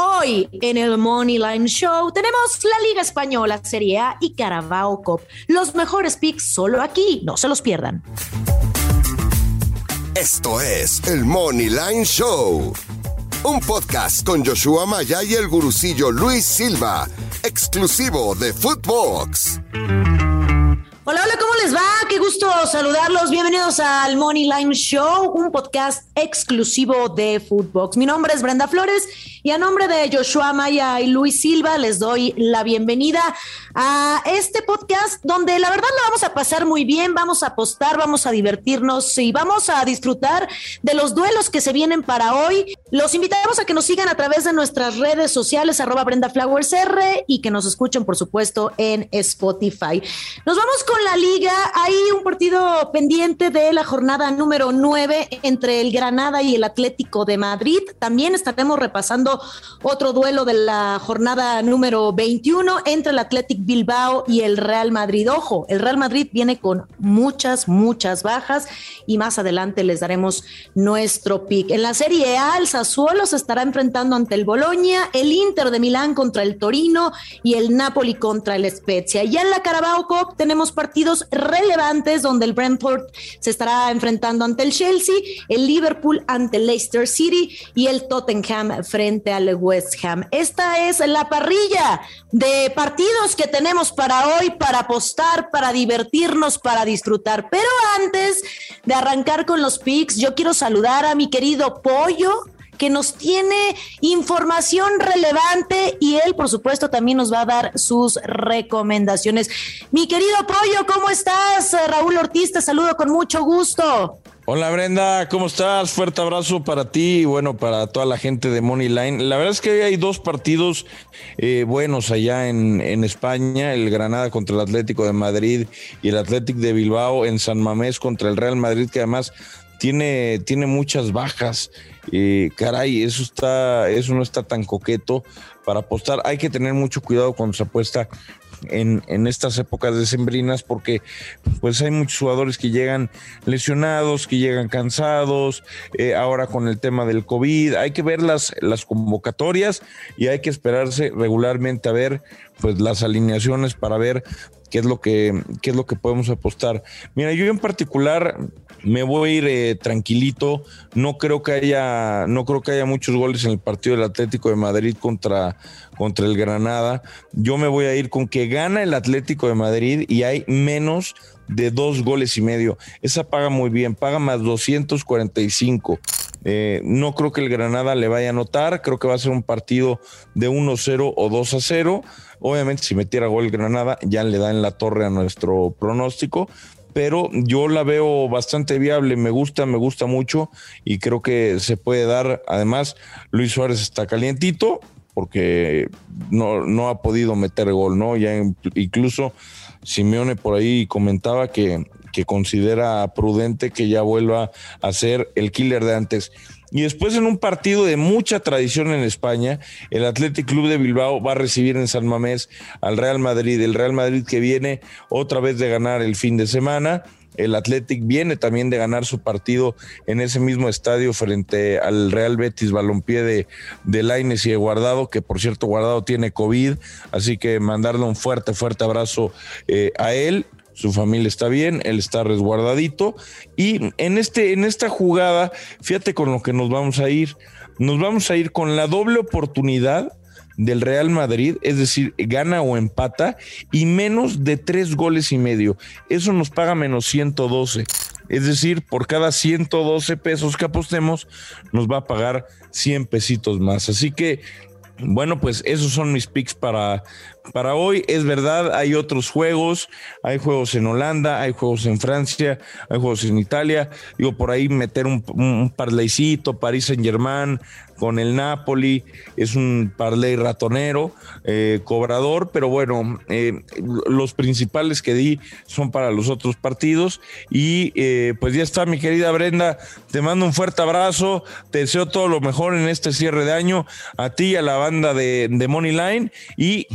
Hoy en el Money Line Show tenemos la Liga Española, Serie A y Carabao Cup. Los mejores picks solo aquí, no se los pierdan. Esto es el Money Line Show, un podcast con Joshua Maya y el gurucillo Luis Silva, exclusivo de Footbox. Hola, hola, ¿cómo les va? Qué gusto saludarlos. Bienvenidos al Money Line Show, un podcast exclusivo de Footbox. Mi nombre es Brenda Flores y a nombre de Joshua Maya y Luis Silva les doy la bienvenida a este podcast donde la verdad lo vamos a pasar muy bien, vamos a apostar, vamos a divertirnos y vamos a disfrutar de los duelos que se vienen para hoy. Los invitamos a que nos sigan a través de nuestras redes sociales, arroba Brenda Flowers R y que nos escuchen, por supuesto, en Spotify. Nos vamos con la liga, hay un partido pendiente de la jornada número 9 entre el Granada y el Atlético de Madrid. También estaremos repasando otro duelo de la jornada número 21 entre el Atlético Bilbao y el Real Madrid. Ojo, el Real Madrid viene con muchas, muchas bajas y más adelante les daremos nuestro pick. En la Serie A, el Sassuolo se estará enfrentando ante el Boloña, el Inter de Milán contra el Torino y el Napoli contra el Spezia. Ya en la Carabao Cup tenemos partidos relevantes donde el Brentford se estará enfrentando ante el Chelsea, el Liverpool ante el Leicester City y el Tottenham frente al West Ham. Esta es la parrilla de partidos que tenemos para hoy, para apostar, para divertirnos, para disfrutar. Pero antes de arrancar con los picks, yo quiero saludar a mi querido Pollo que nos tiene información relevante y él, por supuesto, también nos va a dar sus recomendaciones. Mi querido Pollo, ¿cómo estás? Raúl Ortiz, te saludo con mucho gusto. Hola Brenda, ¿cómo estás? Fuerte abrazo para ti y bueno, para toda la gente de Money Line. La verdad es que hay dos partidos eh, buenos allá en, en, España, el Granada contra el Atlético de Madrid y el Atlético de Bilbao en San Mamés contra el Real Madrid, que además tiene, tiene muchas bajas. Eh, caray, eso está, eso no está tan coqueto para apostar. Hay que tener mucho cuidado cuando se apuesta en, estas épocas decembrinas porque pues hay muchos jugadores que llegan lesionados, que llegan cansados, eh, ahora con el tema del COVID, hay que ver las, las convocatorias y hay que esperarse regularmente a ver pues las alineaciones para ver qué es lo que, qué es lo que podemos apostar. Mira, yo en particular me voy a ir eh, tranquilito. No creo que haya, no creo que haya muchos goles en el partido del Atlético de Madrid contra, contra el Granada. Yo me voy a ir con que gana el Atlético de Madrid y hay menos de dos goles y medio. Esa paga muy bien, paga más 245. Eh, no creo que el Granada le vaya a anotar, creo que va a ser un partido de 1-0 o 2-0. Obviamente, si metiera gol Granada, ya le da en la torre a nuestro pronóstico, pero yo la veo bastante viable, me gusta, me gusta mucho y creo que se puede dar. Además, Luis Suárez está calientito porque no, no ha podido meter gol, ¿no? Ya incluso Simeone por ahí comentaba que, que considera prudente que ya vuelva a ser el killer de antes. Y después en un partido de mucha tradición en España, el Athletic Club de Bilbao va a recibir en San Mamés al Real Madrid, el Real Madrid que viene otra vez de ganar el fin de semana. El Athletic viene también de ganar su partido en ese mismo estadio frente al Real Betis Balompié de, de Laines y de Guardado, que por cierto Guardado tiene COVID, así que mandarle un fuerte, fuerte abrazo eh, a él su familia está bien, él está resguardadito y en este en esta jugada, fíjate con lo que nos vamos a ir. Nos vamos a ir con la doble oportunidad del Real Madrid, es decir, gana o empata y menos de tres goles y medio. Eso nos paga menos 112. Es decir, por cada 112 pesos que apostemos, nos va a pagar 100 pesitos más. Así que bueno, pues esos son mis picks para, para hoy. Es verdad, hay otros juegos, hay juegos en Holanda, hay juegos en Francia, hay juegos en Italia. Digo, por ahí meter un, un parlaycito, París Saint Germain con el Napoli, es un parlay ratonero, eh, cobrador, pero bueno, eh, los principales que di son para los otros partidos. Y eh, pues ya está, mi querida Brenda, te mando un fuerte abrazo, te deseo todo lo mejor en este cierre de año, a ti y a la banda de, de Money Line y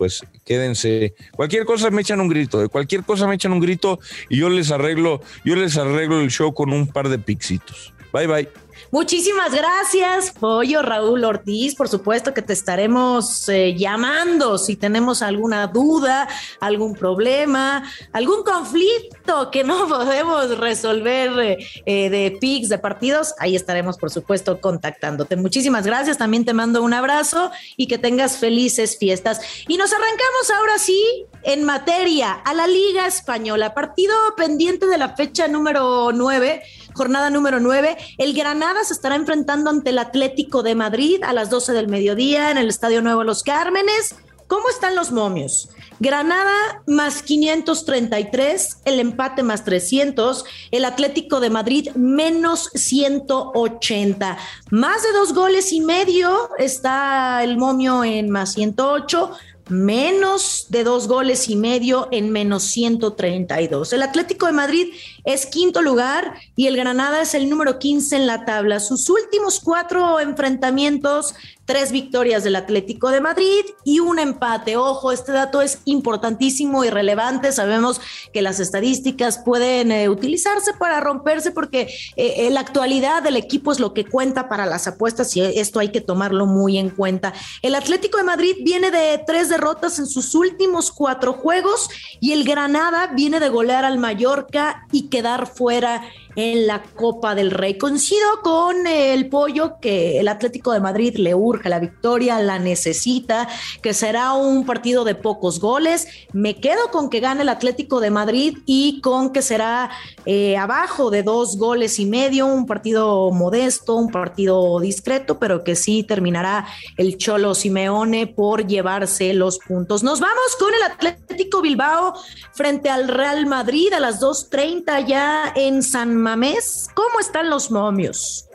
pues quédense. Cualquier cosa me echan un grito, de cualquier cosa me echan un grito y yo les arreglo, yo les arreglo el show con un par de pixitos. Bye bye. Muchísimas gracias, Pollo Raúl Ortiz. Por supuesto que te estaremos eh, llamando si tenemos alguna duda, algún problema, algún conflicto que no podemos resolver eh, eh, de PICs, de partidos. Ahí estaremos, por supuesto, contactándote. Muchísimas gracias. También te mando un abrazo y que tengas felices fiestas. Y nos arrancamos ahora sí en materia a la Liga Española. Partido pendiente de la fecha número 9 jornada número 9. El Granada se estará enfrentando ante el Atlético de Madrid a las 12 del mediodía en el Estadio Nuevo Los Cármenes. ¿Cómo están los momios? Granada más 533, el empate más 300, el Atlético de Madrid menos 180. Más de dos goles y medio está el momio en más 108 menos de dos goles y medio en menos 132. El Atlético de Madrid es quinto lugar y el Granada es el número 15 en la tabla. Sus últimos cuatro enfrentamientos tres victorias del Atlético de Madrid y un empate. Ojo, este dato es importantísimo y relevante. Sabemos que las estadísticas pueden eh, utilizarse para romperse porque eh, la actualidad del equipo es lo que cuenta para las apuestas y esto hay que tomarlo muy en cuenta. El Atlético de Madrid viene de tres derrotas en sus últimos cuatro juegos y el Granada viene de golear al Mallorca y quedar fuera en la Copa del Rey. Coincido con el pollo que el Atlético de Madrid le urge la victoria, la necesita, que será un partido de pocos goles. Me quedo con que gane el Atlético de Madrid y con que será eh, abajo de dos goles y medio, un partido modesto, un partido discreto, pero que sí terminará el Cholo Simeone por llevarse los puntos. Nos vamos con el Atlético Bilbao frente al Real Madrid a las 2.30 ya en San Mamés. ¿Cómo están los momios?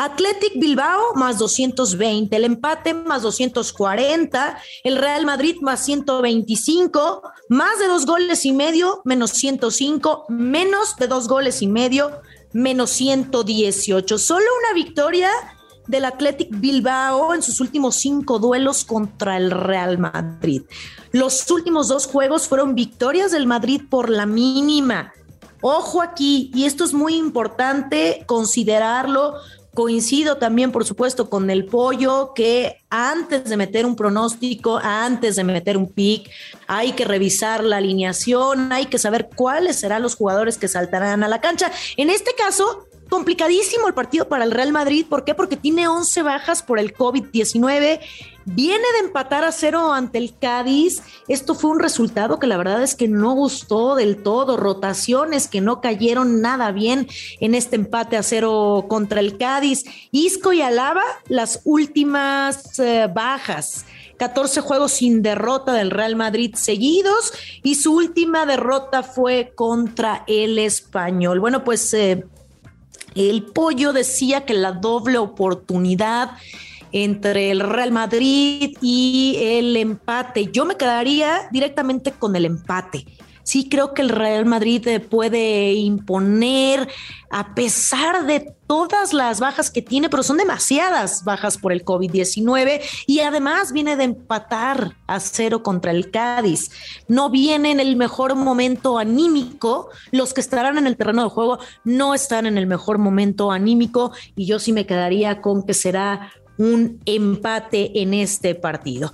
Athletic Bilbao más 220, el empate más 240, el Real Madrid más 125, más de dos goles y medio, menos 105, menos de dos goles y medio, menos 118. Solo una victoria del Athletic Bilbao en sus últimos cinco duelos contra el Real Madrid. Los últimos dos juegos fueron victorias del Madrid por la mínima. Ojo aquí, y esto es muy importante considerarlo. Coincido también, por supuesto, con el pollo que antes de meter un pronóstico, antes de meter un pick, hay que revisar la alineación, hay que saber cuáles serán los jugadores que saltarán a la cancha. En este caso, complicadísimo el partido para el Real Madrid. ¿Por qué? Porque tiene 11 bajas por el COVID-19. Viene de empatar a cero ante el Cádiz. Esto fue un resultado que la verdad es que no gustó del todo. Rotaciones que no cayeron nada bien en este empate a cero contra el Cádiz. Isco y Alaba, las últimas eh, bajas. 14 juegos sin derrota del Real Madrid seguidos y su última derrota fue contra el español. Bueno, pues eh, el pollo decía que la doble oportunidad entre el Real Madrid y el empate. Yo me quedaría directamente con el empate. Sí creo que el Real Madrid puede imponer a pesar de todas las bajas que tiene, pero son demasiadas bajas por el COVID-19 y además viene de empatar a cero contra el Cádiz. No viene en el mejor momento anímico, los que estarán en el terreno de juego no están en el mejor momento anímico y yo sí me quedaría con que será un empate en este partido.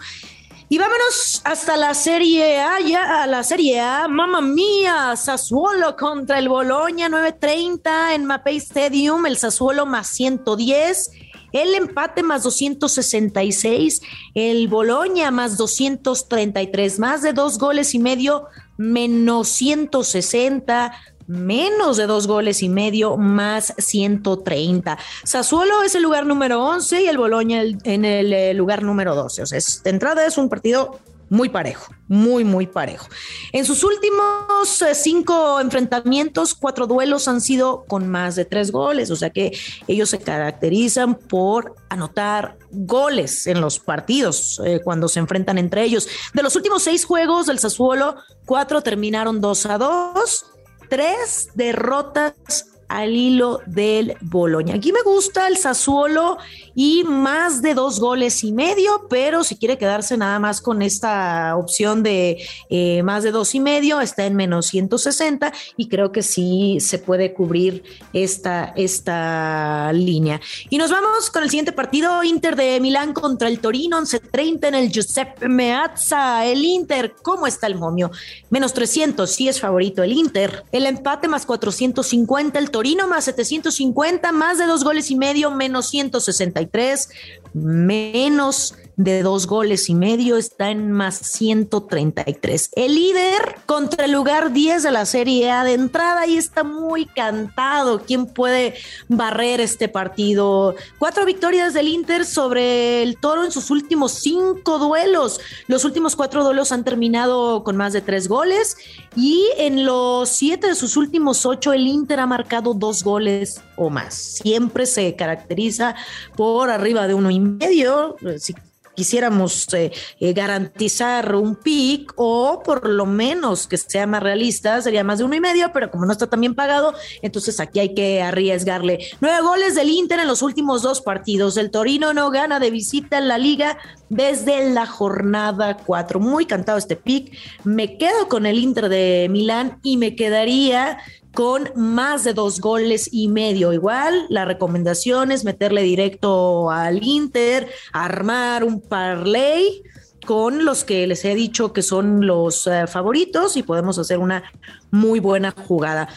Y vámonos hasta la Serie A, ya a la Serie A, mamma mía, Sassuolo contra el Boloña, 9.30 en Mapei Stadium, el Sassuolo más 110, el empate más 266, el Boloña más 233, más de dos goles y medio, menos 160, menos de dos goles y medio, más 130. Sassuolo es el lugar número 11 y el Boloña en el eh, lugar número 12. O sea, de entrada es un partido muy parejo, muy, muy parejo. En sus últimos eh, cinco enfrentamientos, cuatro duelos han sido con más de tres goles, o sea que ellos se caracterizan por anotar goles en los partidos eh, cuando se enfrentan entre ellos. De los últimos seis juegos del Sassuolo, cuatro terminaron 2 a 2 tres derrotas al hilo del Boloña. Aquí me gusta el Sassuolo y más de dos goles y medio, pero si quiere quedarse nada más con esta opción de eh, más de dos y medio, está en menos 160 y creo que sí se puede cubrir esta, esta línea. Y nos vamos con el siguiente partido, Inter de Milán contra el Torino, 11.30 en el Giuseppe Meazza. El Inter, ¿cómo está el momio? Menos 300, sí es favorito el Inter. El empate más 450, el Torino más 750, más de dos goles y medio, menos 163, menos de dos goles y medio, está en más 133. El líder contra el lugar 10 de la Serie A de entrada y está muy cantado. ¿Quién puede barrer este partido? Cuatro victorias del Inter sobre el Toro en sus últimos cinco duelos. Los últimos cuatro duelos han terminado con más de tres goles y en los siete de sus últimos ocho el Inter ha marcado dos goles o más. Siempre se caracteriza por arriba de uno y medio. Si quisiéramos eh, eh, garantizar un pick o por lo menos que sea más realista, sería más de uno y medio, pero como no está tan bien pagado, entonces aquí hay que arriesgarle. Nueve goles del Inter en los últimos dos partidos. El Torino no gana de visita en la liga desde la jornada cuatro. Muy cantado este pick. Me quedo con el Inter de Milán y me quedaría con más de dos goles y medio. Igual, la recomendación es meterle directo al Inter, armar un parlay con los que les he dicho que son los eh, favoritos y podemos hacer una muy buena jugada.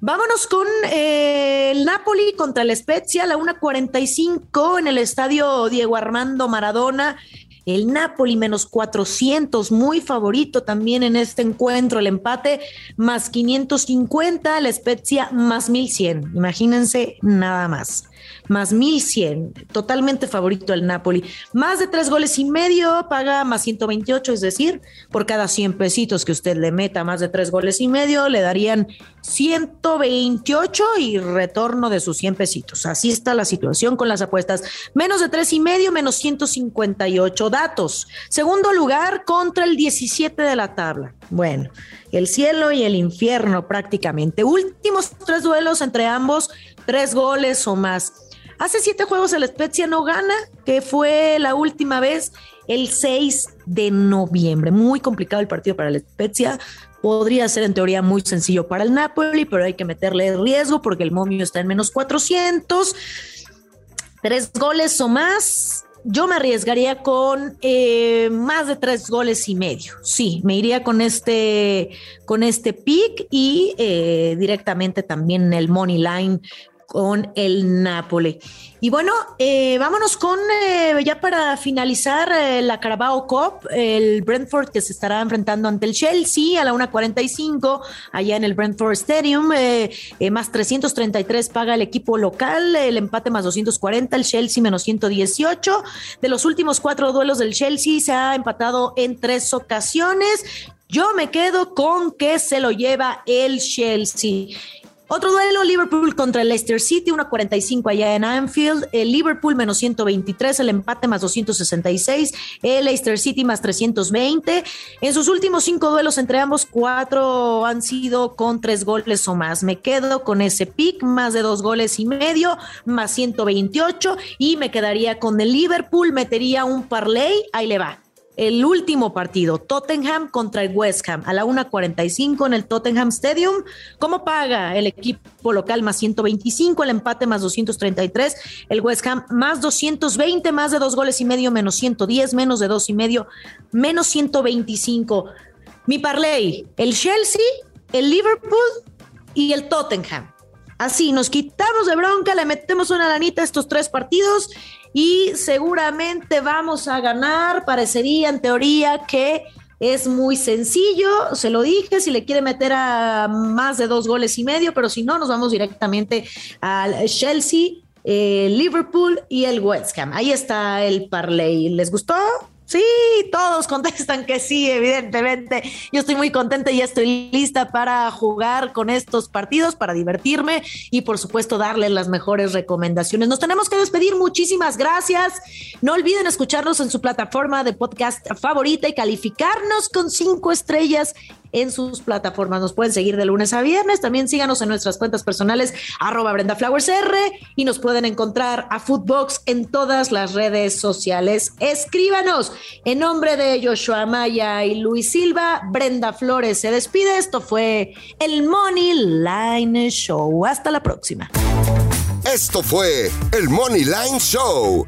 Vámonos con eh, el Napoli contra el Spezia, la 1.45 en el estadio Diego Armando Maradona. El Napoli menos 400, muy favorito también en este encuentro. El empate más 550, la Spezia más 1100. Imagínense nada más más 1100, totalmente favorito el Napoli. Más de tres goles y medio, paga más 128, es decir, por cada 100 pesitos que usted le meta más de tres goles y medio, le darían 128 y retorno de sus 100 pesitos. Así está la situación con las apuestas. Menos de tres y medio, menos 158 datos. Segundo lugar contra el 17 de la tabla. Bueno, el cielo y el infierno prácticamente. Últimos tres duelos entre ambos, tres goles o más. Hace siete juegos el Spezia no gana, que fue la última vez el 6 de noviembre. Muy complicado el partido para el Spezia. Podría ser en teoría muy sencillo para el Napoli, pero hay que meterle riesgo porque el momio está en menos 400. Tres goles o más. Yo me arriesgaría con eh, más de tres goles y medio. Sí, me iría con este, con este pick y eh, directamente también el money line con el Napoli. Y bueno, eh, vámonos con, eh, ya para finalizar, eh, la Carabao Cup, el Brentford que se estará enfrentando ante el Chelsea a la 1.45, allá en el Brentford Stadium, más 333 paga el equipo local, el empate más 240, el Chelsea menos 118. De los últimos cuatro duelos del Chelsea se ha empatado en tres ocasiones. Yo me quedo con que se lo lleva el Chelsea. Otro duelo, Liverpool contra el Leicester City, 1.45 allá en Anfield. El Liverpool menos 123, el empate más 266, el Leicester City más 320. En sus últimos cinco duelos entre ambos, cuatro han sido con tres goles o más. Me quedo con ese pick, más de dos goles y medio, más 128 y me quedaría con el Liverpool, metería un parlay, ahí le va el último partido, Tottenham contra el West Ham, a la 1.45 en el Tottenham Stadium. ¿Cómo paga el equipo local? Más 125, el empate más 233, el West Ham más 220, más de dos goles y medio, menos 110, menos de dos y medio, menos 125. Mi parlay, el Chelsea, el Liverpool y el Tottenham. Así, nos quitamos de bronca, le metemos una lanita a estos tres partidos y seguramente vamos a ganar. Parecería en teoría que es muy sencillo, se lo dije, si le quiere meter a más de dos goles y medio, pero si no, nos vamos directamente al Chelsea, Liverpool y el West Ham. Ahí está el parlay. ¿Les gustó? Sí, todos contestan que sí, evidentemente. Yo estoy muy contenta y estoy lista para jugar con estos partidos, para divertirme y por supuesto darles las mejores recomendaciones. Nos tenemos que despedir. Muchísimas gracias. No olviden escucharnos en su plataforma de podcast favorita y calificarnos con cinco estrellas en sus plataformas. Nos pueden seguir de lunes a viernes. También síganos en nuestras cuentas personales, arroba Brenda Flowers R, y nos pueden encontrar a Footbox en todas las redes sociales. Escríbanos. En nombre de Joshua Maya y Luis Silva, Brenda Flores se despide. Esto fue el Money Line Show. Hasta la próxima. Esto fue el Money Line Show